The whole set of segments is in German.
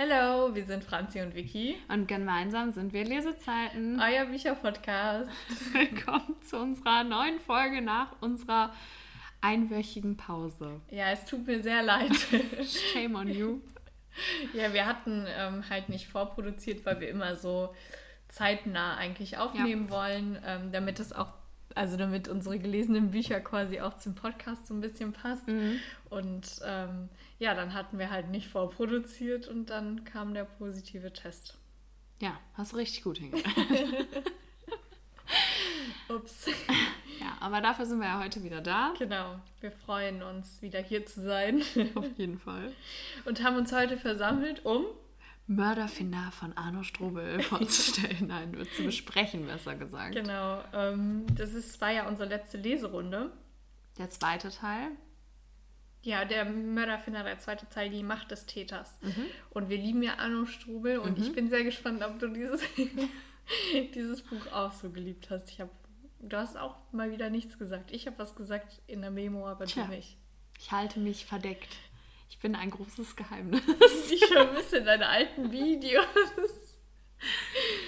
Hallo, wir sind Franzi und Vicky. Und gemeinsam sind wir Lesezeiten. Euer Bücherpodcast. Willkommen zu unserer neuen Folge nach unserer einwöchigen Pause. Ja, es tut mir sehr leid. Shame on you. Ja, wir hatten ähm, halt nicht vorproduziert, weil wir immer so zeitnah eigentlich aufnehmen ja. wollen, ähm, damit es auch also damit unsere gelesenen Bücher quasi auch zum Podcast so ein bisschen passt. Mhm. Und ähm, ja, dann hatten wir halt nicht vorproduziert und dann kam der positive Test. Ja, hast richtig gut hingekriegt. Ups. Ja, aber dafür sind wir ja heute wieder da. Genau. Wir freuen uns, wieder hier zu sein. Auf jeden Fall. Und haben uns heute versammelt, um Mörderfinder von Arno Strobel vorzustellen, nein, zu besprechen, besser gesagt. Genau. Ähm, das ist, war ja unsere letzte Leserunde. Der zweite Teil. Ja, der Mörderfinder, der zweite Teil, die Macht des Täters. Mhm. Und wir lieben ja Arno Strobel und mhm. ich bin sehr gespannt, ob du dieses, dieses Buch auch so geliebt hast. Ich habe, du hast auch mal wieder nichts gesagt. Ich habe was gesagt in der Memo, aber Tja, du nicht. Ich halte mich verdeckt. Ich bin ein großes Geheimnis. Ich vermisse deine alten Videos.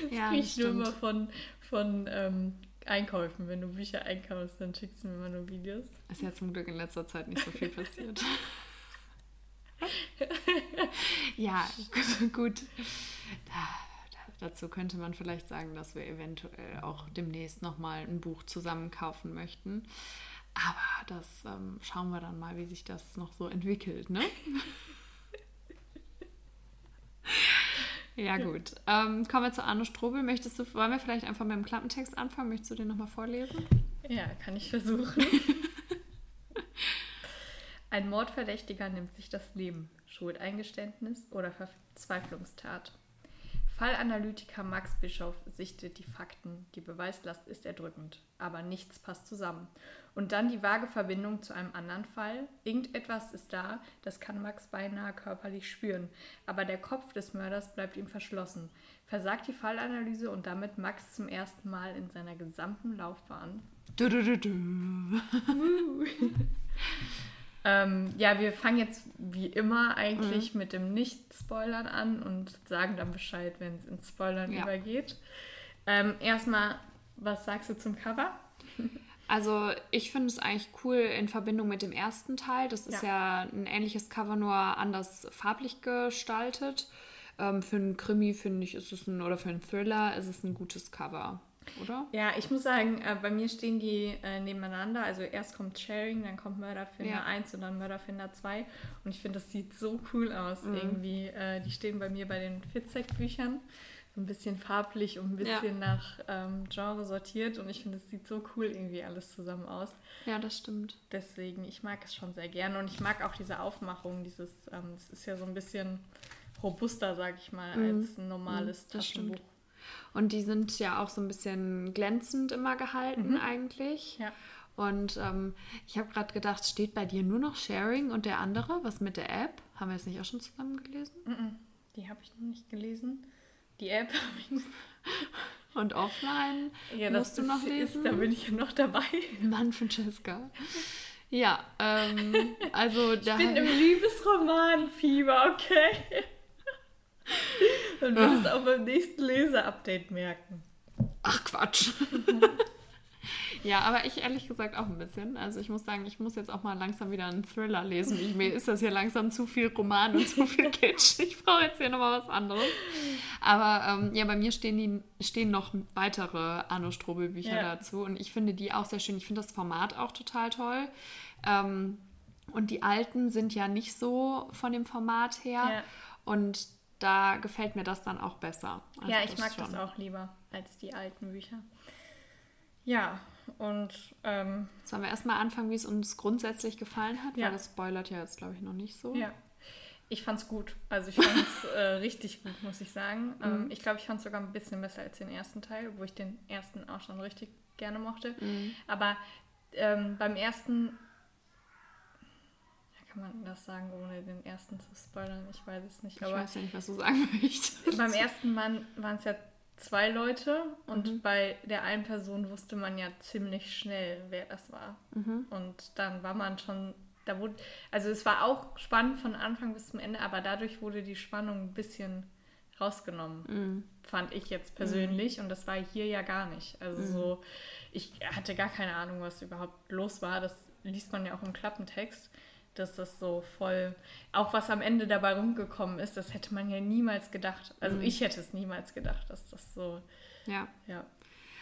Das ja, kriege ich nur immer von, von ähm, Einkäufen. Wenn du Bücher einkaufst, dann schickst du mir immer nur Videos. Ist ja zum Glück in letzter Zeit nicht so viel passiert. ja, gut. Dazu könnte man vielleicht sagen, dass wir eventuell auch demnächst nochmal ein Buch zusammen kaufen möchten. Aber das ähm, schauen wir dann mal, wie sich das noch so entwickelt, ne? ja, gut. Ähm, kommen wir zu Arno Strobel. Möchtest du, wollen wir vielleicht einfach mit dem Klappentext anfangen? Möchtest du den nochmal vorlesen? Ja, kann ich versuchen. Ein Mordverdächtiger nimmt sich das Leben. Schuldeingeständnis oder Verzweiflungstat. Fallanalytiker Max Bischoff sichtet die Fakten. Die Beweislast ist erdrückend, aber nichts passt zusammen. Und dann die vage Verbindung zu einem anderen Fall. Irgendetwas ist da, das kann Max beinahe körperlich spüren, aber der Kopf des Mörders bleibt ihm verschlossen. Versagt die Fallanalyse und damit Max zum ersten Mal in seiner gesamten Laufbahn. Du, du, du, du. Ähm, ja, wir fangen jetzt wie immer eigentlich mhm. mit dem Nicht-Spoilern an und sagen dann Bescheid, wenn es ins Spoilern ja. übergeht. Ähm, erstmal, was sagst du zum Cover? Also ich finde es eigentlich cool in Verbindung mit dem ersten Teil. Das ist ja, ja ein ähnliches Cover, nur anders farblich gestaltet. Ähm, für einen Krimi finde ich, ist es ein, oder für einen Thriller ist es ein gutes Cover oder? Ja, ich muss sagen, äh, bei mir stehen die äh, nebeneinander. Also erst kommt Sharing, dann kommt Mörderfinder ja. 1 und dann Mörderfinder 2. Und ich finde, das sieht so cool aus mhm. irgendwie. Äh, die stehen bei mir bei den Fitzek-Büchern. So ein bisschen farblich und ein bisschen ja. nach ähm, Genre sortiert. Und ich finde, es sieht so cool irgendwie alles zusammen aus. Ja, das stimmt. Deswegen, ich mag es schon sehr gerne. Und ich mag auch diese Aufmachung. Dieses, ähm, das ist ja so ein bisschen robuster, sag ich mal, mhm. als ein normales mhm, Taschenbuch. Stimmt. Und die sind ja auch so ein bisschen glänzend immer gehalten mhm. eigentlich. Ja. Und ähm, ich habe gerade gedacht, steht bei dir nur noch Sharing und der andere? Was mit der App? Haben wir es nicht auch schon zusammen gelesen? Mhm. Die habe ich noch nicht gelesen. Die App habe ich nicht. Und offline ja, musst du noch lesen? Ist, da bin ich ja noch dabei. Mann, Francesca. Ja, ähm, also da. Ich bin im Liebesroman-Fieber, okay? Und wirst es auch beim nächsten Leser-Update merken. Ach Quatsch. ja, aber ich ehrlich gesagt auch ein bisschen. Also ich muss sagen, ich muss jetzt auch mal langsam wieder einen Thriller lesen. Ich, mir ist das hier langsam zu viel Roman und zu viel Kitsch. Ich brauche jetzt hier nochmal was anderes. Aber ähm, ja, bei mir stehen, die, stehen noch weitere Arno Strobel-Bücher ja. dazu. Und ich finde die auch sehr schön. Ich finde das Format auch total toll. Ähm, und die alten sind ja nicht so von dem Format her. Ja. Und da gefällt mir das dann auch besser. Also ja, ich mag schon. das auch lieber als die alten Bücher. Ja, und. Ähm, Sollen wir erstmal anfangen, wie es uns grundsätzlich gefallen hat? Ja. Weil das spoilert ja jetzt, glaube ich, noch nicht so. Ja. Ich fand es gut. Also ich fand es äh, richtig gut, muss ich sagen. Mhm. Ähm, ich glaube, ich fand es sogar ein bisschen besser als den ersten Teil, wo ich den ersten auch schon richtig gerne mochte. Mhm. Aber ähm, beim ersten kann man das sagen, ohne den ersten zu spoilern? Ich weiß es nicht. ich weiß ja nicht, was du sagen möchtest. Beim ersten Mann waren es ja zwei Leute und mhm. bei der einen Person wusste man ja ziemlich schnell, wer das war. Mhm. Und dann war man schon, da wurde, also es war auch spannend von Anfang bis zum Ende, aber dadurch wurde die Spannung ein bisschen rausgenommen, mm. fand ich jetzt persönlich. Mm. Und das war hier ja gar nicht. Also so, ich hatte gar keine Ahnung, was überhaupt los war. Das liest man ja auch im Klappentext, dass das so voll, auch was am Ende dabei rumgekommen ist, das hätte man ja niemals gedacht. Also mm. ich hätte es niemals gedacht, dass das so. Ja. ja.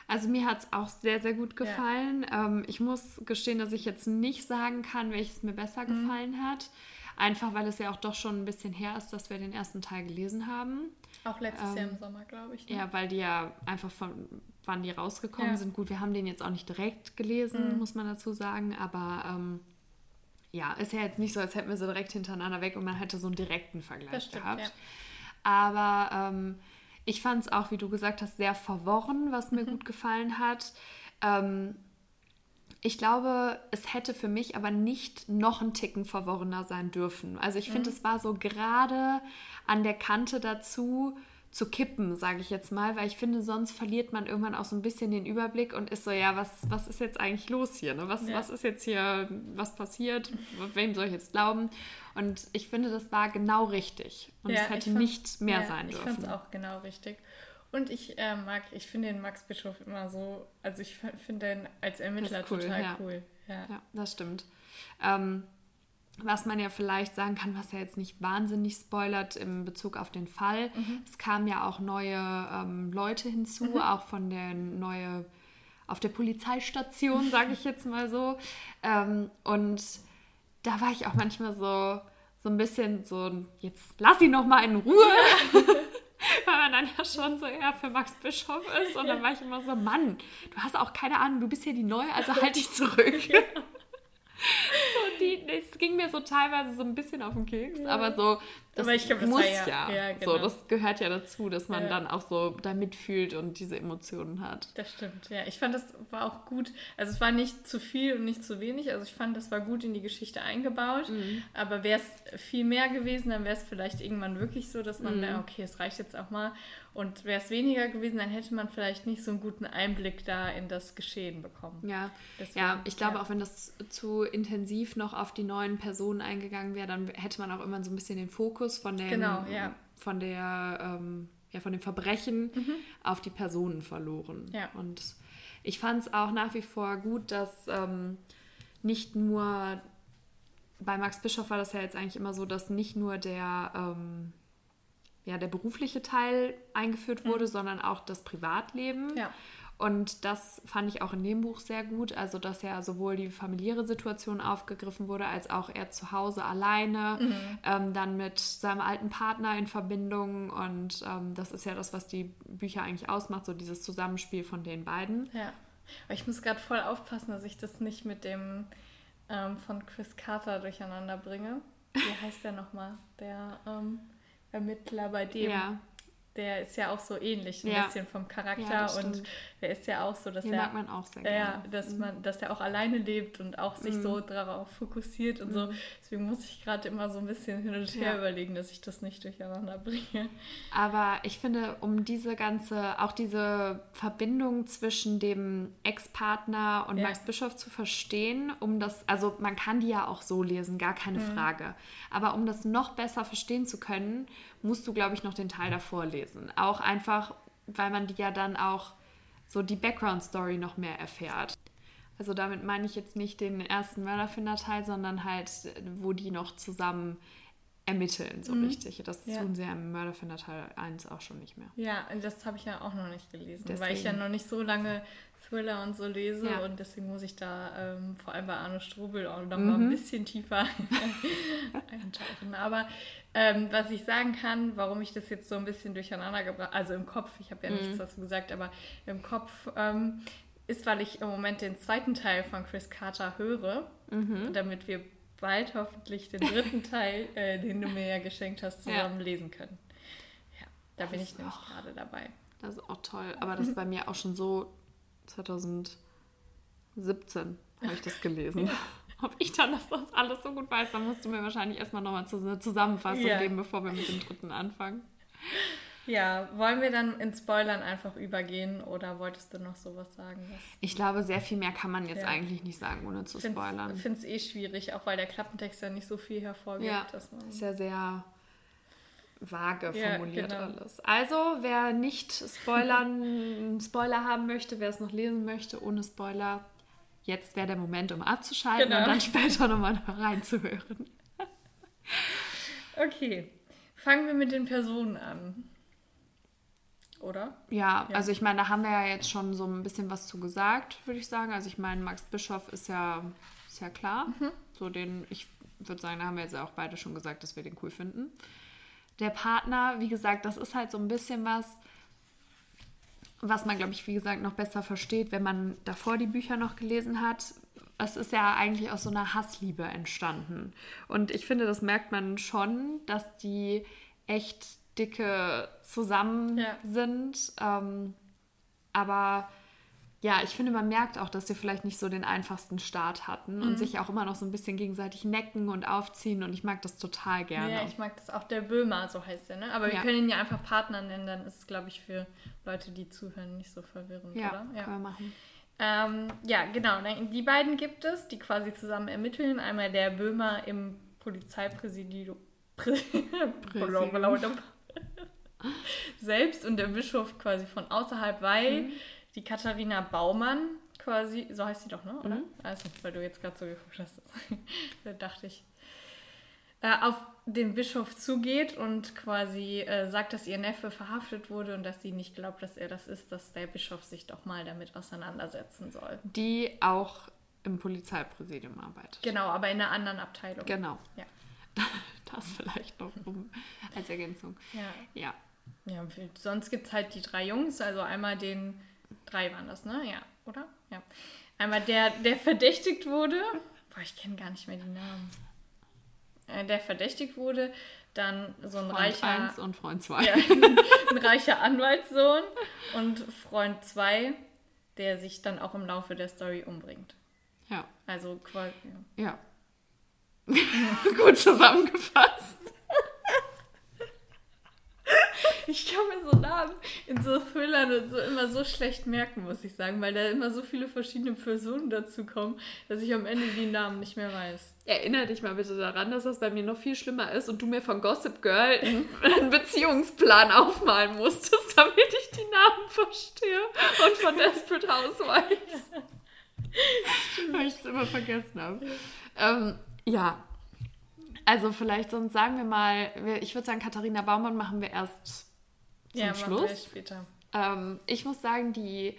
Also mir hat es auch sehr, sehr gut gefallen. Ja. Ähm, ich muss gestehen, dass ich jetzt nicht sagen kann, welches mir besser mhm. gefallen hat. Einfach weil es ja auch doch schon ein bisschen her ist, dass wir den ersten Teil gelesen haben. Auch letztes ähm, Jahr im ähm, Sommer, glaube ich. Ne? Ja, weil die ja einfach von wann die rausgekommen ja. sind. Gut, wir haben den jetzt auch nicht direkt gelesen, mhm. muss man dazu sagen, aber ähm, ja, ist ja jetzt nicht so, als hätten wir sie direkt hintereinander weg und man hätte so einen direkten Vergleich stimmt, gehabt. Ja. Aber ähm, ich fand es auch, wie du gesagt hast, sehr verworren, was mir mhm. gut gefallen hat. Ähm, ich glaube, es hätte für mich aber nicht noch ein Ticken verworrener sein dürfen. Also ich finde, mhm. es war so gerade an der Kante dazu zu kippen, sage ich jetzt mal, weil ich finde, sonst verliert man irgendwann auch so ein bisschen den Überblick und ist so, ja, was, was ist jetzt eigentlich los hier? Ne? Was, ja. was ist jetzt hier, was passiert? Wem soll ich jetzt glauben? Und ich finde, das war genau richtig. Und ja, es hätte nicht mehr ja, sein dürfen. Ich fand es auch genau richtig. Und ich äh, mag, ich finde den Max Bischof immer so, also ich finde den als Ermittler cool, total ja. cool. Ja. ja, das stimmt. Ähm, was man ja vielleicht sagen kann, was ja jetzt nicht wahnsinnig spoilert in Bezug auf den Fall. Mhm. Es kamen ja auch neue ähm, Leute hinzu, mhm. auch von der neue auf der Polizeistation, sage ich jetzt mal so. Ähm, und da war ich auch manchmal so, so ein bisschen so, jetzt lass ihn noch mal in Ruhe. weil man dann ja schon so eher für Max Bischof ist. Und dann war ich immer so, Mann, du hast auch keine Ahnung, du bist hier die Neue, also halt dich zurück. Die, es ging mir so teilweise so ein bisschen auf den Keks, ja. aber so, das, aber glaub, das muss ja. ja. ja genau. So, das gehört ja dazu, dass man dann auch so da mitfühlt und diese Emotionen hat. Das stimmt, ja. Ich fand, das war auch gut. Also es war nicht zu viel und nicht zu wenig. Also ich fand, das war gut in die Geschichte eingebaut. Mhm. Aber wäre es viel mehr gewesen, dann wäre es vielleicht irgendwann wirklich so, dass man, mhm. na, okay, es reicht jetzt auch mal. Und wäre es weniger gewesen, dann hätte man vielleicht nicht so einen guten Einblick da in das Geschehen bekommen. Ja, Deswegen, ja ich glaube, ja. auch wenn das zu intensiv noch auf die neuen Personen eingegangen wäre, dann hätte man auch immer so ein bisschen den Fokus von, dem, genau, ja. von der ähm, ja, von den Verbrechen mhm. auf die Personen verloren. Ja. Und ich fand es auch nach wie vor gut, dass ähm, nicht nur bei Max Bischof war das ja jetzt eigentlich immer so, dass nicht nur der ähm, ja, der berufliche Teil eingeführt wurde, mhm. sondern auch das Privatleben. Ja. Und das fand ich auch in dem Buch sehr gut, also dass ja sowohl die familiäre Situation aufgegriffen wurde, als auch er zu Hause alleine, mhm. ähm, dann mit seinem alten Partner in Verbindung. Und ähm, das ist ja das, was die Bücher eigentlich ausmacht, so dieses Zusammenspiel von den beiden. Ja, aber ich muss gerade voll aufpassen, dass ich das nicht mit dem ähm, von Chris Carter durcheinander bringe. Wie heißt der nochmal? Der ähm, Ermittler bei dem. Ja. Der ist ja auch so ähnlich, ein ja. bisschen vom Charakter. Ja, und der ist ja auch so, dass Den er. mag man auch sehr gerne. dass, mhm. man, dass er auch alleine lebt und auch sich mhm. so darauf fokussiert und mhm. so. Deswegen muss ich gerade immer so ein bisschen hin und her überlegen, dass ich das nicht durcheinander bringe. Aber ich finde, um diese ganze, auch diese Verbindung zwischen dem Ex-Partner und Max Bischof zu verstehen, um das, also man kann die ja auch so lesen, gar keine mhm. Frage. Aber um das noch besser verstehen zu können, musst du, glaube ich, noch den Teil davor lesen. Auch einfach, weil man die ja dann auch so die Background-Story noch mehr erfährt. Also damit meine ich jetzt nicht den ersten Mörderfinder-Teil, sondern halt, wo die noch zusammen ermitteln, so mhm. richtig. Das ja. tun sie ja im Mörderfinder Teil 1 auch schon nicht mehr. Ja, das habe ich ja auch noch nicht gelesen, deswegen. weil ich ja noch nicht so lange Thriller und so lese ja. und deswegen muss ich da ähm, vor allem bei Arno Strobel auch noch mhm. mal ein mhm. bisschen tiefer eintauchen. Aber ähm, was ich sagen kann, warum ich das jetzt so ein bisschen durcheinander gebracht, also im Kopf, ich habe ja mhm. nichts dazu gesagt, aber im Kopf ähm, ist, weil ich im Moment den zweiten Teil von Chris Carter höre, mhm. damit wir bald hoffentlich den dritten Teil, äh, den du mir ja geschenkt hast, zusammen ja. lesen können. Ja, da das bin ich nämlich gerade dabei. Das ist auch toll. Aber das ist bei mir auch schon so 2017 habe ich das gelesen. Ja. Ob ich dann das, das alles so gut weiß, dann musst du mir wahrscheinlich erstmal nochmal eine Zusammenfassung ja. geben, bevor wir mit dem dritten anfangen. Ja, wollen wir dann in Spoilern einfach übergehen oder wolltest du noch sowas sagen? Ich glaube, sehr viel mehr kann man jetzt ja. eigentlich nicht sagen, ohne zu find's, spoilern. Ich finde es eh schwierig, auch weil der Klappentext ja nicht so viel hervorgeht. Ja, dass man ist ja sehr vage formuliert ja, genau. alles. Also, wer nicht Spoilern, Spoiler haben möchte, wer es noch lesen möchte, ohne Spoiler, jetzt wäre der Moment, um abzuschalten genau. und dann später nochmal reinzuhören. okay, fangen wir mit den Personen an oder? Ja, ja, also ich meine, da haben wir ja jetzt schon so ein bisschen was zu gesagt, würde ich sagen. Also ich meine, Max Bischoff ist ja, ist ja klar. Mhm. So den, ich würde sagen, da haben wir jetzt auch beide schon gesagt, dass wir den cool finden. Der Partner, wie gesagt, das ist halt so ein bisschen was, was man, glaube ich, wie gesagt, noch besser versteht, wenn man davor die Bücher noch gelesen hat. Es ist ja eigentlich aus so einer Hassliebe entstanden. Und ich finde, das merkt man schon, dass die echt dicke zusammen ja. sind. Ähm, aber ja, ich finde, man merkt auch, dass sie vielleicht nicht so den einfachsten Start hatten mhm. und sich auch immer noch so ein bisschen gegenseitig necken und aufziehen und ich mag das total gerne. Ja, ich mag das auch. Der Böhmer, so heißt der, ne? Aber wir ja. können ihn ja einfach Partner nennen, dann ist es, glaube ich, für Leute, die zuhören, nicht so verwirrend, ja, oder? Ja, können wir machen. Ähm, ja, genau. Die beiden gibt es, die quasi zusammen ermitteln. Einmal der Böhmer im Polizeipräsidium. Prä selbst und der Bischof quasi von außerhalb, weil mhm. die Katharina Baumann quasi, so heißt sie doch, ne? Oder? Mhm. Also, weil du jetzt gerade so geguckt hast, da dachte ich, äh, auf den Bischof zugeht und quasi äh, sagt, dass ihr Neffe verhaftet wurde und dass sie nicht glaubt, dass er das ist, dass der Bischof sich doch mal damit auseinandersetzen soll. Die auch im Polizeipräsidium arbeitet. Genau, aber in einer anderen Abteilung. Genau. Ja. Das vielleicht noch um, als Ergänzung. Ja. Ja, ja sonst gibt es halt die drei Jungs, also einmal den, drei waren das, ne? Ja, oder? Ja. Einmal der, der verdächtigt wurde. Boah, ich kenne gar nicht mehr die Namen. Äh, der verdächtigt wurde, dann so ein Freund reicher. 1 und Freund 2. Ja, ein reicher Anwaltssohn und Freund 2, der sich dann auch im Laufe der Story umbringt. Ja. Also quasi. Ja. ja. Gut zusammengefasst. Ich kann mir so Namen in so Thrillern und so immer so schlecht merken, muss ich sagen, weil da immer so viele verschiedene Personen dazu kommen, dass ich am Ende die Namen nicht mehr weiß. Erinnere dich mal bitte daran, dass das bei mir noch viel schlimmer ist und du mir von Gossip Girl einen Beziehungsplan aufmalen musstest, damit ich die Namen verstehe und von Desperate Housewives. Weil ich es immer vergessen habe. Ähm, ja. Also vielleicht sonst sagen wir mal, ich würde sagen, Katharina Baumann machen wir erst zum ja, Schluss. Wir später. Ähm, ich muss sagen, die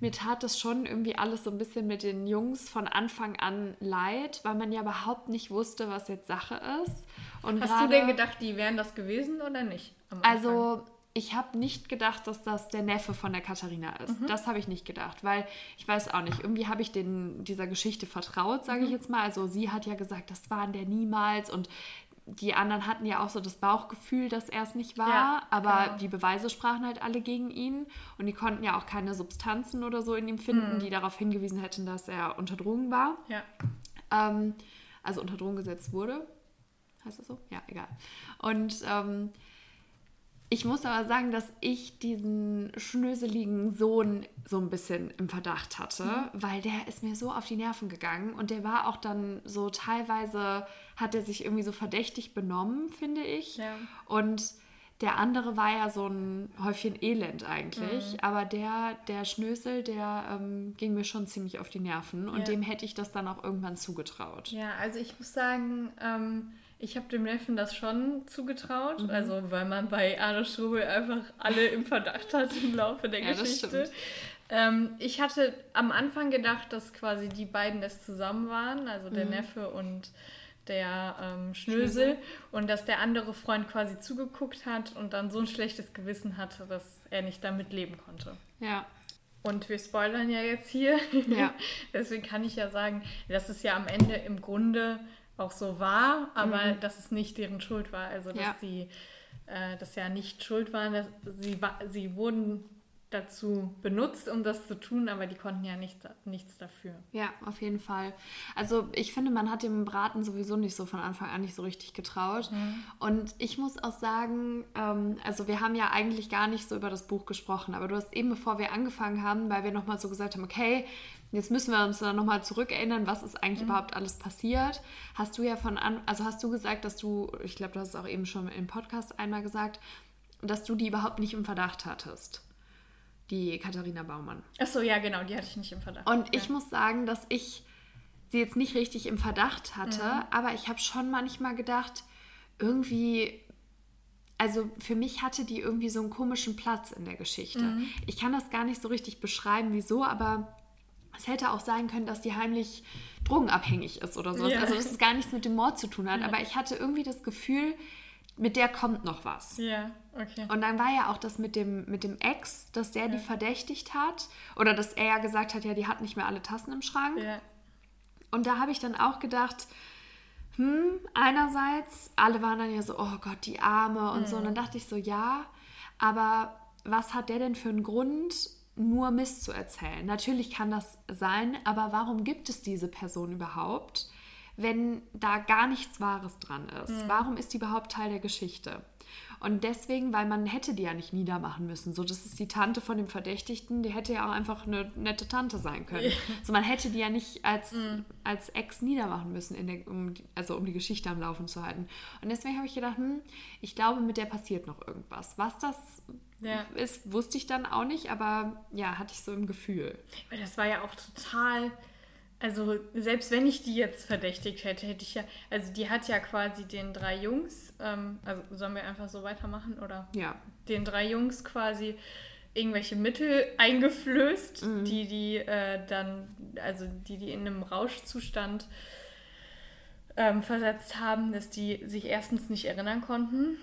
mir tat das schon irgendwie alles so ein bisschen mit den Jungs von Anfang an leid, weil man ja überhaupt nicht wusste, was jetzt Sache ist. Und Hast grade, du denn gedacht, die wären das gewesen oder nicht? Also ich habe nicht gedacht, dass das der Neffe von der Katharina ist. Mhm. Das habe ich nicht gedacht, weil ich weiß auch nicht, irgendwie habe ich den, dieser Geschichte vertraut, sage mhm. ich jetzt mal. Also sie hat ja gesagt, das waren der niemals und die anderen hatten ja auch so das Bauchgefühl, dass er es nicht war, ja, aber genau. die Beweise sprachen halt alle gegen ihn und die konnten ja auch keine Substanzen oder so in ihm finden, mhm. die darauf hingewiesen hätten, dass er unter Drogen war. Ja. Ähm, also unter Drogen gesetzt wurde. Heißt das so? Ja, egal. Und ähm, ich muss aber sagen, dass ich diesen schnöseligen Sohn so ein bisschen im Verdacht hatte, mhm. weil der ist mir so auf die Nerven gegangen und der war auch dann so teilweise, hat er sich irgendwie so verdächtig benommen, finde ich. Ja. Und der andere war ja so ein Häufchen Elend eigentlich, mhm. aber der, der Schnösel, der ähm, ging mir schon ziemlich auf die Nerven und ja. dem hätte ich das dann auch irgendwann zugetraut. Ja, also ich muss sagen, ähm ich habe dem Neffen das schon zugetraut, mhm. also weil man bei Arne Strubel einfach alle im Verdacht hat im Laufe der ja, Geschichte. Ähm, ich hatte am Anfang gedacht, dass quasi die beiden es zusammen waren, also der mhm. Neffe und der ähm, Schnösel, und dass der andere Freund quasi zugeguckt hat und dann so ein schlechtes Gewissen hatte, dass er nicht damit leben konnte. Ja. Und wir spoilern ja jetzt hier. Ja. Deswegen kann ich ja sagen, dass es ja am Ende im Grunde auch so war, aber mhm. dass es nicht deren Schuld war. Also dass ja. sie äh, das ja nicht schuld waren. Dass sie, sie wurden dazu benutzt, um das zu tun, aber die konnten ja nichts, nichts dafür. Ja, auf jeden Fall. Also ich finde, man hat dem Braten sowieso nicht so von Anfang an nicht so richtig getraut. Mhm. Und ich muss auch sagen, ähm, also wir haben ja eigentlich gar nicht so über das Buch gesprochen, aber du hast eben, bevor wir angefangen haben, weil wir nochmal so gesagt haben, okay, jetzt müssen wir uns dann nochmal zurückerinnern, was ist eigentlich mhm. überhaupt alles passiert. Hast du ja von an, also hast du gesagt, dass du, ich glaube, du hast es auch eben schon im Podcast einmal gesagt, dass du die überhaupt nicht im Verdacht hattest die Katharina Baumann. Achso, ja, genau, die hatte ich nicht im Verdacht. Und ich muss sagen, dass ich sie jetzt nicht richtig im Verdacht hatte, mhm. aber ich habe schon manchmal gedacht, irgendwie, also für mich hatte die irgendwie so einen komischen Platz in der Geschichte. Mhm. Ich kann das gar nicht so richtig beschreiben, wieso, aber es hätte auch sein können, dass die heimlich drogenabhängig ist oder sowas. Ja. Also, dass es gar nichts mit dem Mord zu tun hat. Ja. Aber ich hatte irgendwie das Gefühl, mit der kommt noch was. Ja, okay. Und dann war ja auch das mit dem, mit dem Ex, dass der ja. die verdächtigt hat. Oder dass er ja gesagt hat, ja, die hat nicht mehr alle Tassen im Schrank. Ja. Und da habe ich dann auch gedacht, hm, einerseits, alle waren dann ja so, oh Gott, die Arme und mhm. so. Und dann dachte ich so, ja, aber was hat der denn für einen Grund, nur Mist zu erzählen? Natürlich kann das sein, aber warum gibt es diese Person überhaupt? Wenn da gar nichts Wahres dran ist? Mhm. Warum ist die überhaupt Teil der Geschichte? Und deswegen, weil man hätte die ja nicht niedermachen müssen. So, das ist die Tante von dem Verdächtigten, die hätte ja auch einfach eine nette Tante sein können. Ja. Also man hätte die ja nicht als, mhm. als Ex niedermachen müssen, der, um, also um die Geschichte am Laufen zu halten. Und deswegen habe ich gedacht, hm, ich glaube, mit der passiert noch irgendwas. Was das ja. ist, wusste ich dann auch nicht, aber ja, hatte ich so im Gefühl. Das war ja auch total also selbst wenn ich die jetzt verdächtigt hätte, hätte ich ja, also die hat ja quasi den drei Jungs, ähm, also sollen wir einfach so weitermachen oder? Ja. Den drei Jungs quasi irgendwelche Mittel eingeflößt, mhm. die die äh, dann, also die die in einem Rauschzustand ähm, versetzt haben, dass die sich erstens nicht erinnern konnten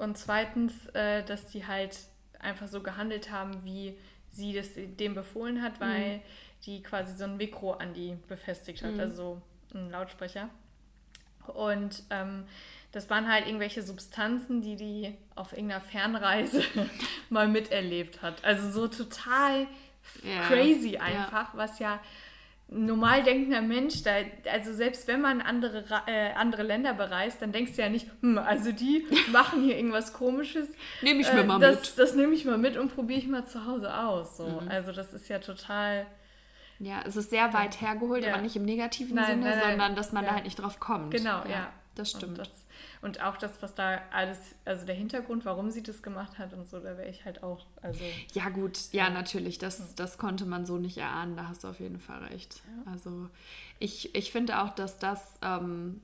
und zweitens, äh, dass die halt einfach so gehandelt haben, wie sie das dem befohlen hat, weil mhm die quasi so ein Mikro an die befestigt hat, mhm. also so ein Lautsprecher. Und ähm, das waren halt irgendwelche Substanzen, die die auf irgendeiner Fernreise mal miterlebt hat. Also so total ja. crazy einfach, ja. was ja normal denkender Mensch, da, also selbst wenn man andere, äh, andere Länder bereist, dann denkst du ja nicht, hm, also die machen hier irgendwas komisches. nehme ich mir äh, mal das, mit. Das nehme ich mal mit und probiere ich mal zu Hause aus. So. Mhm. Also das ist ja total ja, es ist sehr weit hergeholt, ja. aber nicht im negativen nein, Sinne, nein, nein, sondern dass man ja. da halt nicht drauf kommt. Genau, ja. ja. Das stimmt. Und, das, und, auch das, was da alles, also der Hintergrund, warum sie das gemacht hat und so, da wäre ich halt auch, also... Ja gut, ja, natürlich, das, das konnte man so nicht erahnen, da hast du auf jeden Fall recht. Also ich, ich finde auch, dass das... Ähm,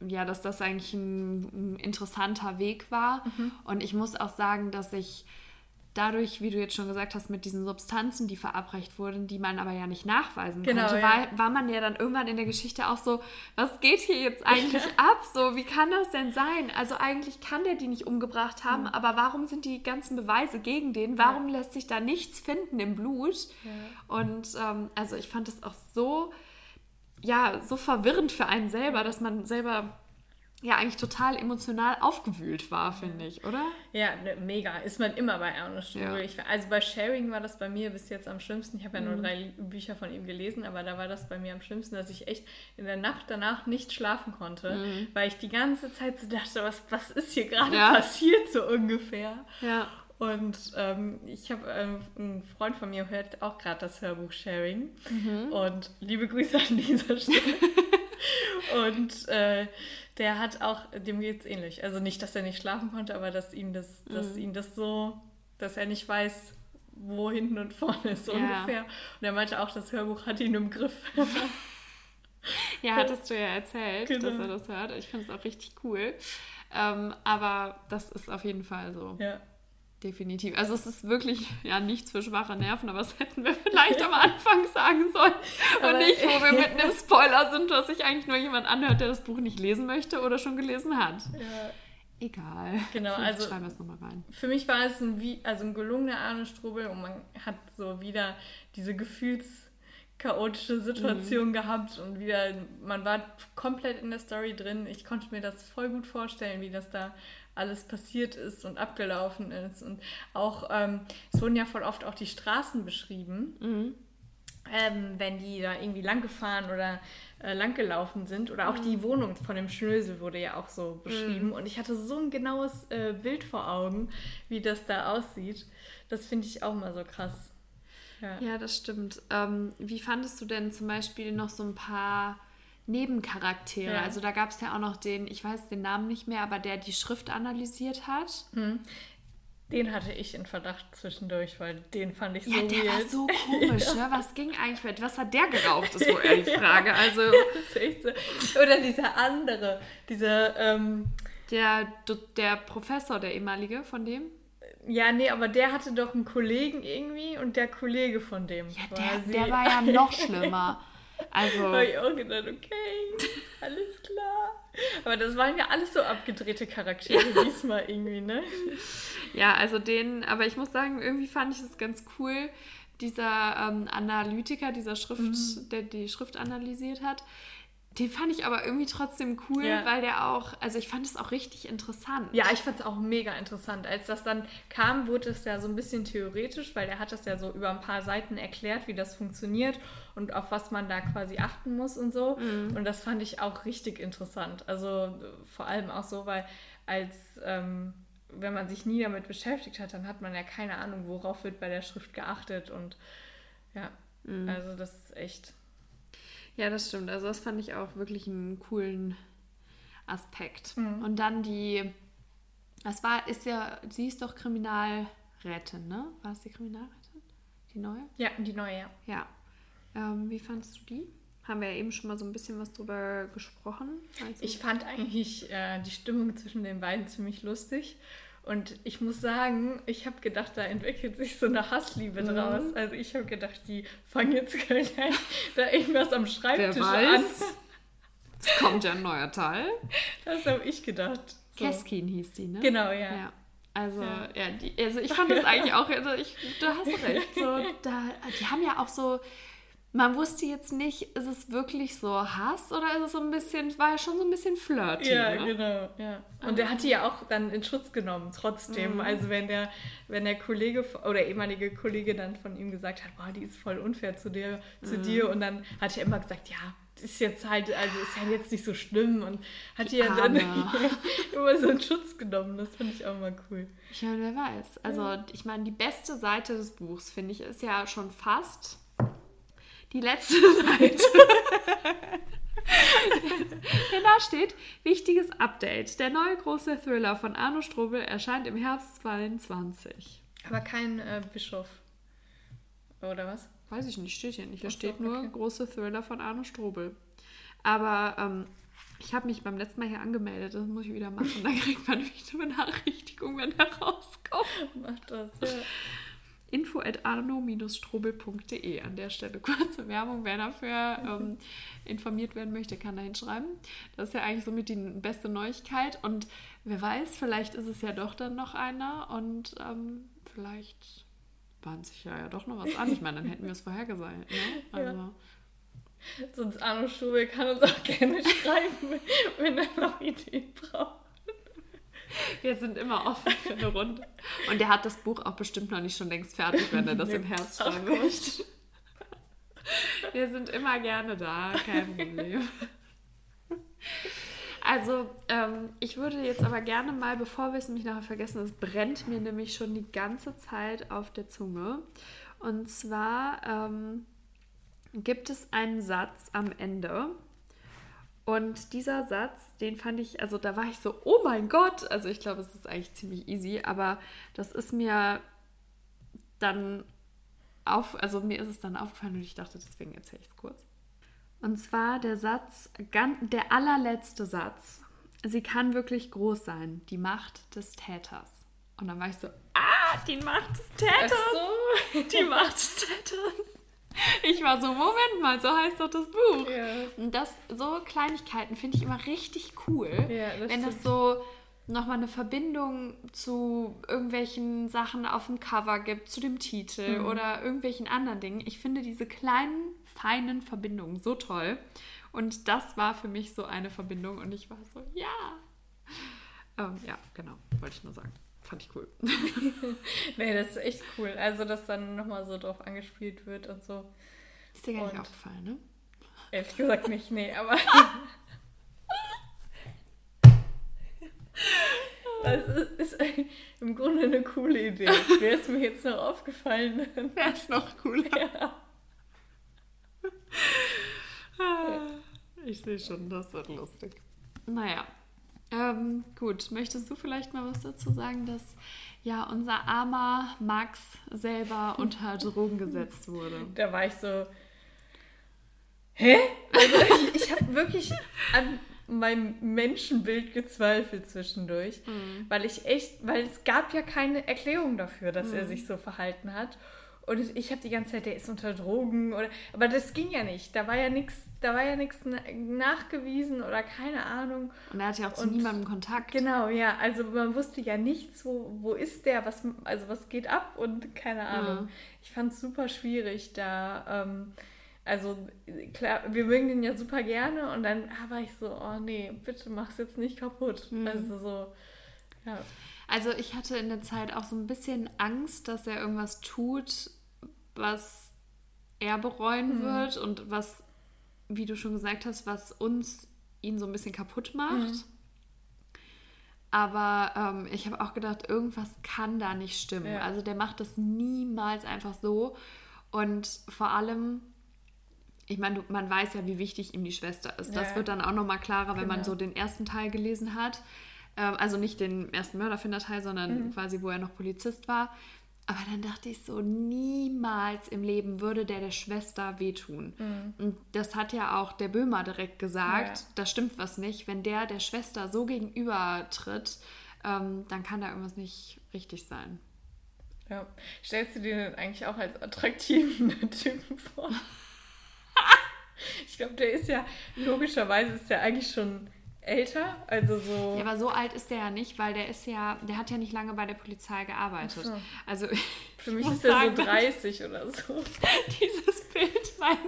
ja, dass das eigentlich ein, ein interessanter Weg war. Mhm. Und ich muss auch sagen, dass ich dadurch, wie du jetzt schon gesagt hast, mit diesen Substanzen, die verabreicht wurden, die man aber ja nicht nachweisen genau, konnte, ja. war, war man ja dann irgendwann in der Geschichte auch so, was geht hier jetzt eigentlich ab? So, wie kann das denn sein? Also eigentlich kann der die nicht umgebracht haben, mhm. aber warum sind die ganzen Beweise gegen den? Warum ja. lässt sich da nichts finden im Blut? Ja. Und ähm, also ich fand es auch so, ja, so verwirrend für einen selber, dass man selber ja eigentlich total emotional aufgewühlt war, finde ich, oder? Ja, ne, mega. Ist man immer bei Ernest Strubel. Ja. also bei Sharing war das bei mir bis jetzt am schlimmsten. Ich habe ja nur mhm. drei Bücher von ihm gelesen, aber da war das bei mir am schlimmsten, dass ich echt in der Nacht danach nicht schlafen konnte, mhm. weil ich die ganze Zeit so dachte, was, was ist hier gerade ja. passiert, so ungefähr. Ja. Und ähm, ich habe ähm, einen Freund von mir hört auch gerade das Hörbuch Sharing. Mhm. Und liebe Grüße an dieser Stelle. und äh, der hat auch, dem geht es ähnlich. Also nicht, dass er nicht schlafen konnte, aber dass ihn das, mhm. dass ihn das so, dass er nicht weiß, wo hinten und vorne ist, so ja. ungefähr. Und er meinte auch, das Hörbuch hat ihn im Griff. ja, hattest du ja erzählt, genau. dass er das hört. Ich finde es auch richtig cool. Ähm, aber das ist auf jeden Fall so. Ja. Definitiv. Also es ist wirklich ja nichts für schwache Nerven, aber das hätten wir vielleicht am Anfang sagen sollen. Aber und nicht, wo wir mitten im Spoiler sind, was sich eigentlich nur jemand anhört, der das Buch nicht lesen möchte oder schon gelesen hat. Ja. Egal. Genau, also schreiben wir es nochmal rein. Für mich war es ein, also ein gelungener Arne Strubel und man hat so wieder diese gefühlschaotische Situation mhm. gehabt und wieder, man war komplett in der Story drin. Ich konnte mir das voll gut vorstellen, wie das da alles passiert ist und abgelaufen ist. Und auch, ähm, es wurden ja voll oft auch die Straßen beschrieben, mhm. ähm, wenn die da irgendwie lang gefahren oder äh, langgelaufen sind. Oder auch mhm. die Wohnung von dem Schnösel wurde ja auch so beschrieben. Mhm. Und ich hatte so ein genaues äh, Bild vor Augen, wie das da aussieht. Das finde ich auch mal so krass. Ja, ja das stimmt. Ähm, wie fandest du denn zum Beispiel noch so ein paar Nebencharaktere? Ja. Also da gab es ja auch noch den, ich weiß den Namen nicht mehr, aber der die Schrift analysiert hat. Mhm. Den hatte ich in Verdacht zwischendurch, weil den fand ich so Ja, der weird. war so komisch, ja. ne? Was ging eigentlich mit, was hat der geraucht, ist wohl eher die Frage. Also, so. Oder dieser andere, dieser... Ähm, der, der Professor, der ehemalige von dem? Ja, nee, aber der hatte doch einen Kollegen irgendwie und der Kollege von dem. Ja, der, der war ja noch schlimmer. Also. Habe ich auch gedacht, okay, alles klar. Aber das waren ja alles so abgedrehte Charaktere diesmal irgendwie, ne? Ja, also den, aber ich muss sagen, irgendwie fand ich es ganz cool, dieser ähm, Analytiker, dieser Schrift, mhm. der die Schrift analysiert hat, den fand ich aber irgendwie trotzdem cool, ja. weil der auch, also ich fand es auch richtig interessant. Ja, ich fand es auch mega interessant. Als das dann kam, wurde es ja so ein bisschen theoretisch, weil er hat das ja so über ein paar Seiten erklärt, wie das funktioniert und auf was man da quasi achten muss und so. Mhm. Und das fand ich auch richtig interessant. Also vor allem auch so, weil als ähm, wenn man sich nie damit beschäftigt hat, dann hat man ja keine Ahnung, worauf wird bei der Schrift geachtet und ja, mhm. also das ist echt ja, das stimmt. Also das fand ich auch wirklich einen coolen Aspekt. Mhm. Und dann die, das war, ist ja, sie ist doch Kriminalrätin, ne? War es die Kriminalrätin? Die neue? Ja, die neue, ja. Ja. Ähm, wie fandest du die? Haben wir ja eben schon mal so ein bisschen was drüber gesprochen. Also ich fand eigentlich äh, die Stimmung zwischen den beiden ziemlich lustig. Und ich muss sagen, ich habe gedacht, da entwickelt sich so eine Hassliebe mhm. draus. Also ich habe gedacht, die fangen jetzt gleich da irgendwas am Schreibtisch Wer weiß. an. Es kommt ja ein neuer Teil. Das habe ich gedacht. So. Keskin hieß die, ne? Genau, ja. ja. Also, ja. ja die, also ich fand das eigentlich auch, also ich, du hast recht. So, da, die haben ja auch so man wusste jetzt nicht, ist es wirklich so Hass oder ist es so ein bisschen, war ja schon so ein bisschen flirty. Ja, ne? genau, ja. Und er hat die ja auch dann in Schutz genommen, trotzdem. Mhm. Also wenn der, wenn der Kollege oder ehemalige Kollege dann von ihm gesagt hat, boah, die ist voll unfair zu dir, zu mhm. dir, und dann hat er immer gesagt, ja, ist jetzt halt, also ist ja jetzt nicht so schlimm und hat die ja dann immer so in Schutz genommen. Das finde ich auch mal cool. Ja, wer weiß. Also, ja. ich meine, die beste Seite des Buchs, finde ich, ist ja schon fast die letzte Seite. Denn da steht, wichtiges Update. Der neue große Thriller von Arno Strobel erscheint im Herbst 22. Aber kein äh, Bischof. Oder was? Weiß ich nicht, steht hier nicht. Hier steht nur okay. große Thriller von Arno Strobel. Aber ähm, ich habe mich beim letzten Mal hier angemeldet, das muss ich wieder machen. Dann kriegt man eine Benachrichtigung, wenn er rauskommt. Mach das, ja info at arno-strobel.de. An der Stelle kurze Werbung. Wer dafür ähm, informiert werden möchte, kann da hinschreiben. Das ist ja eigentlich somit die beste Neuigkeit. Und wer weiß, vielleicht ist es ja doch dann noch einer und ähm, vielleicht bahnt sich ja, ja doch noch was an. Ich meine, dann hätten wir es vorhergesagt. Ne? Also, ja. Sonst Arno Strobel kann uns auch gerne schreiben, wenn er noch Ideen braucht. Wir sind immer offen für eine Runde. Und der hat das Buch auch bestimmt noch nicht schon längst fertig, wenn er das im Herbst schreiben möchte. Wir sind immer gerne da, kein Problem. Also, ähm, ich würde jetzt aber gerne mal, bevor wir es nämlich nachher vergessen, es brennt mir nämlich schon die ganze Zeit auf der Zunge. Und zwar ähm, gibt es einen Satz am Ende, und dieser Satz, den fand ich, also da war ich so, oh mein Gott, also ich glaube, es ist eigentlich ziemlich easy, aber das ist mir dann auf, also mir ist es dann aufgefallen und ich dachte, deswegen erzähle ich es kurz. Und zwar der Satz, der allerletzte Satz. Sie kann wirklich groß sein, die Macht des Täters. Und dann war ich so, ah, die Macht des Täters. Ach so. Die Macht des Täters. Ich war so, Moment mal, so heißt doch das Buch. Ja. Und das, so Kleinigkeiten finde ich immer richtig cool. Ja, das wenn stimmt. das so nochmal eine Verbindung zu irgendwelchen Sachen auf dem Cover gibt, zu dem Titel mhm. oder irgendwelchen anderen Dingen. Ich finde diese kleinen, feinen Verbindungen so toll. Und das war für mich so eine Verbindung und ich war so, ja. Ähm, ja, genau, wollte ich nur sagen. Fand ich cool. nee, das ist echt cool. Also, dass dann nochmal so drauf angespielt wird und so. Ist dir gar nicht aufgefallen, ne? Ehrlich gesagt nicht, nee, aber. Das ist, ist im Grunde eine coole Idee. Wäre es mir jetzt noch aufgefallen. Wäre es noch cooler. Ja. Ich sehe schon, das wird lustig. Naja, ähm, gut. Möchtest du vielleicht mal was dazu sagen, dass ja unser armer Max selber unter Drogen gesetzt wurde? Da war ich so. Hä? Also ich, ich habe wirklich an meinem Menschenbild gezweifelt zwischendurch, mhm. weil ich echt, weil es gab ja keine Erklärung dafür, dass mhm. er sich so verhalten hat. Und ich habe die ganze Zeit, der ist unter Drogen oder, aber das ging ja nicht. Da war ja nichts, da war ja nichts nachgewiesen oder keine Ahnung. Und er hatte ja auch zu und, niemandem Kontakt. Genau, ja. Also man wusste ja nichts, wo, wo ist der, was, also was geht ab und keine Ahnung. Mhm. Ich fand es super schwierig da. Ähm, also klar, wir mögen den ja super gerne und dann war ich so, oh nee, bitte mach's jetzt nicht kaputt. Mhm. Also so, ja. Also ich hatte in der Zeit auch so ein bisschen Angst, dass er irgendwas tut, was er bereuen mhm. wird und was, wie du schon gesagt hast, was uns ihn so ein bisschen kaputt macht. Mhm. Aber ähm, ich habe auch gedacht, irgendwas kann da nicht stimmen. Ja. Also der macht das niemals einfach so. Und vor allem ich meine, man weiß ja, wie wichtig ihm die Schwester ist. Das ja. wird dann auch nochmal klarer, wenn genau. man so den ersten Teil gelesen hat. Ähm, also nicht den ersten Mörderfinder-Teil, sondern mhm. quasi, wo er noch Polizist war. Aber dann dachte ich so, niemals im Leben würde der der Schwester wehtun. Mhm. Und das hat ja auch der Böhmer direkt gesagt, ja. da stimmt was nicht. Wenn der der Schwester so gegenübertritt, ähm, dann kann da irgendwas nicht richtig sein. Ja. Stellst du dir denn eigentlich auch als attraktiven Typen vor? ich glaube, der ist ja, logischerweise ist der eigentlich schon älter, also so. Ja, aber so alt ist der ja nicht, weil der ist ja, der hat ja nicht lange bei der Polizei gearbeitet. So. Also für mich ist er so 30 oder so. Dieses Bild mein,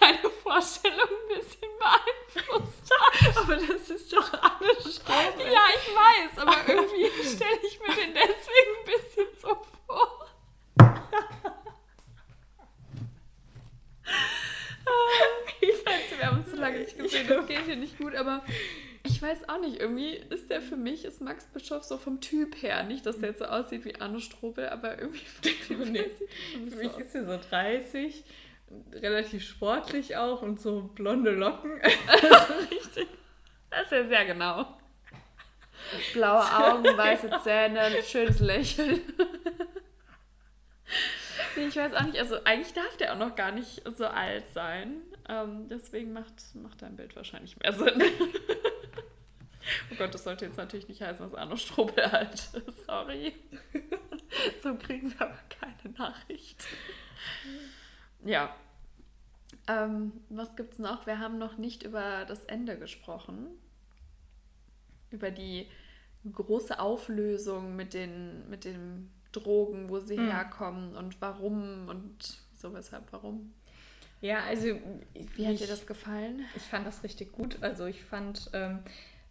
meine Vorstellung ein bisschen beeinflusst. aber das ist doch alles Straume. Ja, ich weiß, aber irgendwie stelle ich mir den deswegen ein bisschen so vor. ich weiß, wir haben uns so lange nicht gesehen, das geht hier nicht gut, aber ich weiß auch nicht, irgendwie ist der für mich, ist Max Bischof so vom Typ her, nicht, dass der jetzt so aussieht wie Arno Strobel, aber irgendwie für, nee, für mich ist er so 30, relativ sportlich auch und so blonde Locken. Also richtig. Das ist ja sehr genau. Blaue Augen, weiße Zähne, schönes Lächeln. Nee, ich weiß auch nicht. Also eigentlich darf der auch noch gar nicht so alt sein. Ähm, deswegen macht, macht dein Bild wahrscheinlich mehr Sinn. oh Gott, das sollte jetzt natürlich nicht heißen, dass Arno Strobel alt ist. Sorry. so kriegen wir aber keine Nachricht. Ja. Ähm, was gibt's noch? Wir haben noch nicht über das Ende gesprochen. Über die große Auflösung mit, den, mit dem Drogen, wo sie mhm. herkommen und warum und so weshalb warum. Ja, also wie hat dir das gefallen? Ich fand das richtig gut. Also ich fand, ähm,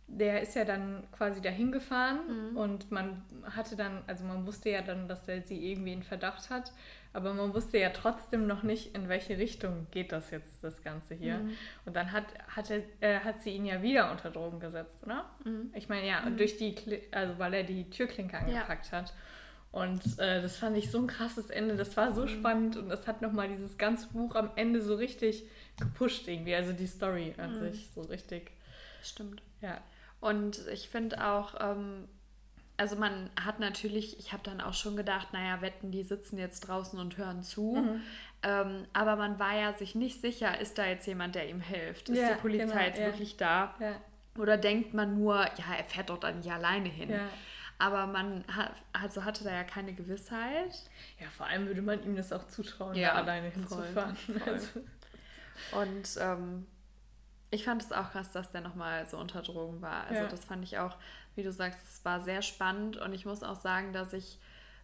der ist ja dann quasi dahin gefahren mhm. und man hatte dann, also man wusste ja dann, dass er sie irgendwie in Verdacht hat, aber man wusste ja trotzdem noch nicht, in welche Richtung geht das jetzt, das Ganze hier. Mhm. Und dann hat, hat, er, äh, hat sie ihn ja wieder unter Drogen gesetzt, oder? Mhm. Ich meine, ja, mhm. durch die, also weil er die Türklinke angepackt ja. hat. Und äh, das fand ich so ein krasses Ende. Das war so mhm. spannend und das hat nochmal dieses ganze Buch am Ende so richtig gepusht irgendwie. Also die Story an mhm. sich so richtig. Stimmt. Ja. Und ich finde auch, ähm, also man hat natürlich, ich habe dann auch schon gedacht, naja, wetten, die sitzen jetzt draußen und hören zu. Mhm. Ähm, aber man war ja sich nicht sicher, ist da jetzt jemand, der ihm hilft? Ist ja, die Polizei genau, jetzt ja. wirklich da? Ja. Oder denkt man nur, ja, er fährt dort dann nicht alleine hin? Aber man hat, also hatte da ja keine Gewissheit. Ja, vor allem würde man ihm das auch zutrauen, ja, da alleine hinzufahren. Voll, voll. Also. Und ähm, ich fand es auch krass, dass der nochmal so unter Drogen war. Also ja. das fand ich auch, wie du sagst, es war sehr spannend und ich muss auch sagen, dass ich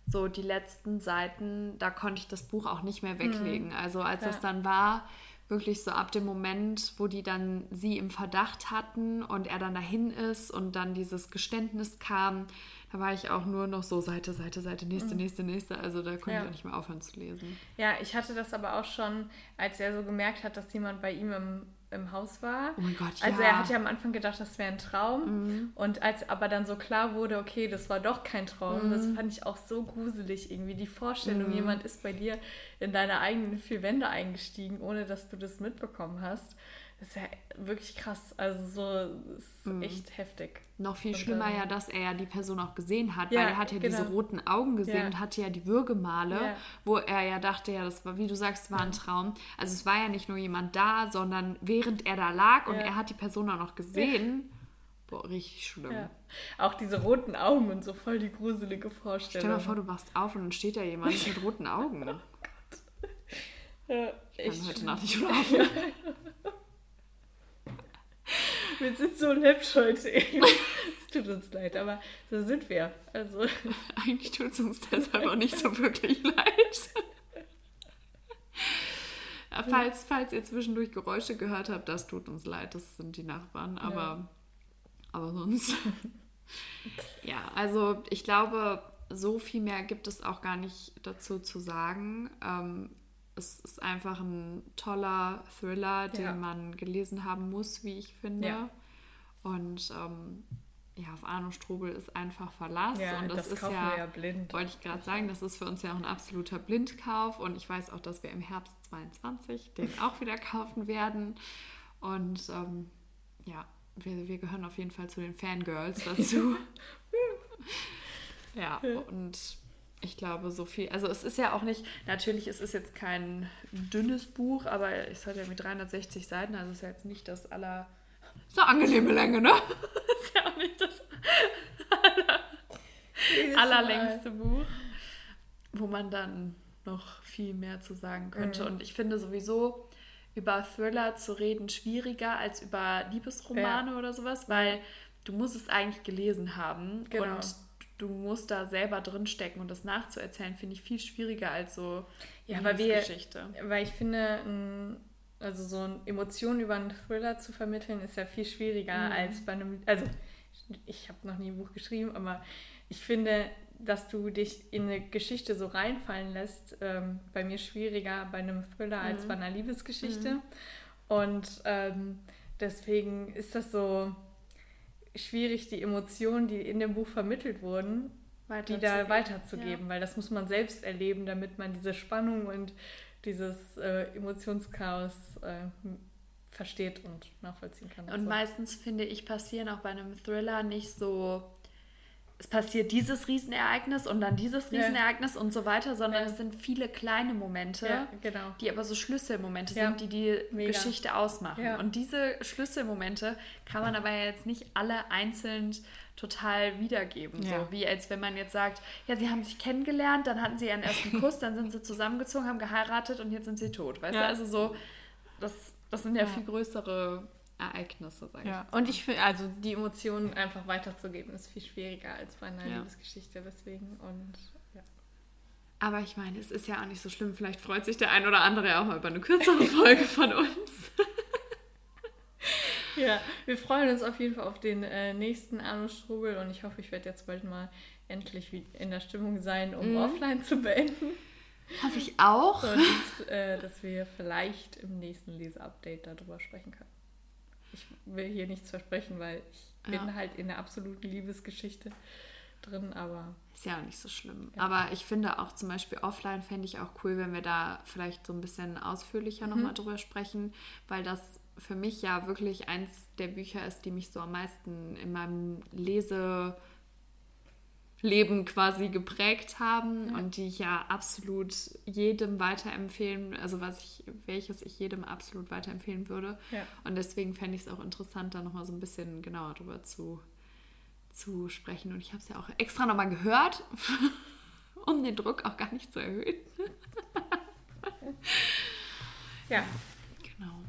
so die letzten Seiten, da konnte ich das Buch auch nicht mehr weglegen. Mhm. Also als ja. das dann war, wirklich so ab dem Moment, wo die dann sie im Verdacht hatten und er dann dahin ist und dann dieses Geständnis kam, da war ich auch nur noch so Seite, Seite, Seite, nächste, mhm. nächste, nächste. Also da konnte ja. ich auch nicht mehr aufhören zu lesen. Ja, ich hatte das aber auch schon, als er so gemerkt hat, dass jemand bei ihm im, im Haus war. Oh mein Gott, ja. Also er hat ja am Anfang gedacht, das wäre ein Traum. Mhm. Und als aber dann so klar wurde, okay, das war doch kein Traum, mhm. das fand ich auch so gruselig irgendwie. Die Vorstellung, mhm. jemand ist bei dir in deine eigenen vier Wände eingestiegen, ohne dass du das mitbekommen hast. Das ist ja wirklich krass. Also so ist mhm. echt heftig. Noch viel und schlimmer dann, ja, dass er ja die Person auch gesehen hat, ja, weil er hat ja genau. diese roten Augen gesehen ja. und hatte ja die Würgemale, ja. wo er ja dachte, ja, das war, wie du sagst, war ein Traum. Also es war ja nicht nur jemand da, sondern während er da lag und er hat die Person auch noch gesehen. Boah, richtig schlimm. Auch diese roten Augen und so voll die gruselige Vorstellung. Stell dir mal vor, du wachst auf und dann steht da jemand mit roten Augen. Oh Gott. Ja, ich kann heute Nacht nicht schlafen. Wir sind so läppisch heute. es tut uns leid, aber so sind wir. Also. Eigentlich tut es uns deshalb auch nicht so wirklich leid. falls, falls ihr zwischendurch Geräusche gehört habt, das tut uns leid. Das sind die Nachbarn. Aber, ja. aber sonst. ja, also ich glaube, so viel mehr gibt es auch gar nicht dazu zu sagen. Ähm, es ist einfach ein toller Thriller, den ja. man gelesen haben muss, wie ich finde. Ja. Und ähm, ja, auf Arno Strobel ist einfach Verlass. Ja, und das, das ist ja, ja blind. wollte ich gerade sagen, das ist für uns ja auch ein absoluter Blindkauf. Und ich weiß auch, dass wir im Herbst 22 den auch wieder kaufen werden. Und ähm, ja, wir, wir gehören auf jeden Fall zu den Fangirls dazu. ja, und ich glaube, so viel. Also es ist ja auch nicht, natürlich ist es jetzt kein dünnes Buch, aber es hat ja mit 360 Seiten, also es ist ja jetzt nicht das aller. ist eine angenehme Länge, ne? ist ja auch nicht das aller, allerlängste Buch, wo man dann noch viel mehr zu sagen könnte. Mhm. Und ich finde sowieso über Thriller zu reden schwieriger als über Liebesromane ja. oder sowas, weil du musst es eigentlich gelesen haben. Genau. Und du musst da selber drinstecken und das nachzuerzählen, finde ich viel schwieriger als so ja, weil wir, Geschichte. Weil ich finde, also so Emotionen über einen Thriller zu vermitteln, ist ja viel schwieriger mhm. als bei einem. Also ich habe noch nie ein Buch geschrieben, aber ich finde, dass du dich in eine Geschichte so reinfallen lässt, ähm, bei mir schwieriger bei einem Thriller mhm. als bei einer Liebesgeschichte. Mhm. Und ähm, deswegen ist das so schwierig, die Emotionen, die in dem Buch vermittelt wurden, die da weiterzugeben, ja. weil das muss man selbst erleben, damit man diese Spannung und dieses äh, Emotionschaos äh, versteht und nachvollziehen kann. Und so. meistens finde ich passieren auch bei einem Thriller nicht so es passiert dieses Riesenereignis und dann dieses Riesenereignis ja. und so weiter, sondern ja. es sind viele kleine Momente, ja, genau. die aber so Schlüsselmomente sind, die die Mega. Geschichte ausmachen. Und diese Schlüsselmomente kann man aber jetzt nicht alle einzeln total wiedergeben. So wie als wenn man jetzt sagt, ja, sie haben sich kennengelernt, dann hatten sie ihren ersten Kuss, dann sind sie zusammengezogen, haben geheiratet und jetzt sind sie tot. Weißt du, also so, das, das sind ja, viel größere Ereignisse, sage ja. ich. Und ich finde, also die Emotionen einfach weiterzugeben, ist viel schwieriger als bei einer ja. Liebesgeschichte, deswegen und ja. Aber ich meine, es ist ja auch nicht so schlimm. Vielleicht freut sich der ein oder andere auch mal über eine kürzere Folge von uns. ja, wir freuen uns auf jeden Fall auf den äh, nächsten Arno Strubel und ich hoffe, ich werde jetzt bald mal endlich in der Stimmung sein, um mhm. offline zu beenden. Hoffe ich auch. Und äh, dass wir vielleicht im nächsten Leseupdate darüber sprechen können ich will hier nichts versprechen, weil ich bin ja. halt in der absoluten Liebesgeschichte drin, aber. Ist ja auch nicht so schlimm. Ja. Aber ich finde auch zum Beispiel offline fände ich auch cool, wenn wir da vielleicht so ein bisschen ausführlicher mhm. nochmal drüber sprechen, weil das für mich ja wirklich eins der Bücher ist, die mich so am meisten in meinem Lese Leben quasi geprägt haben ja. und die ich ja absolut jedem weiterempfehlen, also was ich, welches ich jedem absolut weiterempfehlen würde. Ja. Und deswegen fände ich es auch interessant, da nochmal so ein bisschen genauer drüber zu, zu sprechen. Und ich habe es ja auch extra nochmal gehört, um den Druck auch gar nicht zu erhöhen. ja. Genau.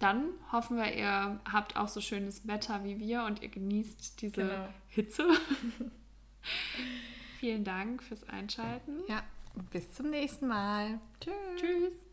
Dann hoffen wir, ihr habt auch so schönes Wetter wie wir und ihr genießt diese genau. Hitze. Vielen Dank fürs Einschalten. Ja, bis zum nächsten Mal. Tschüss. Tschüss.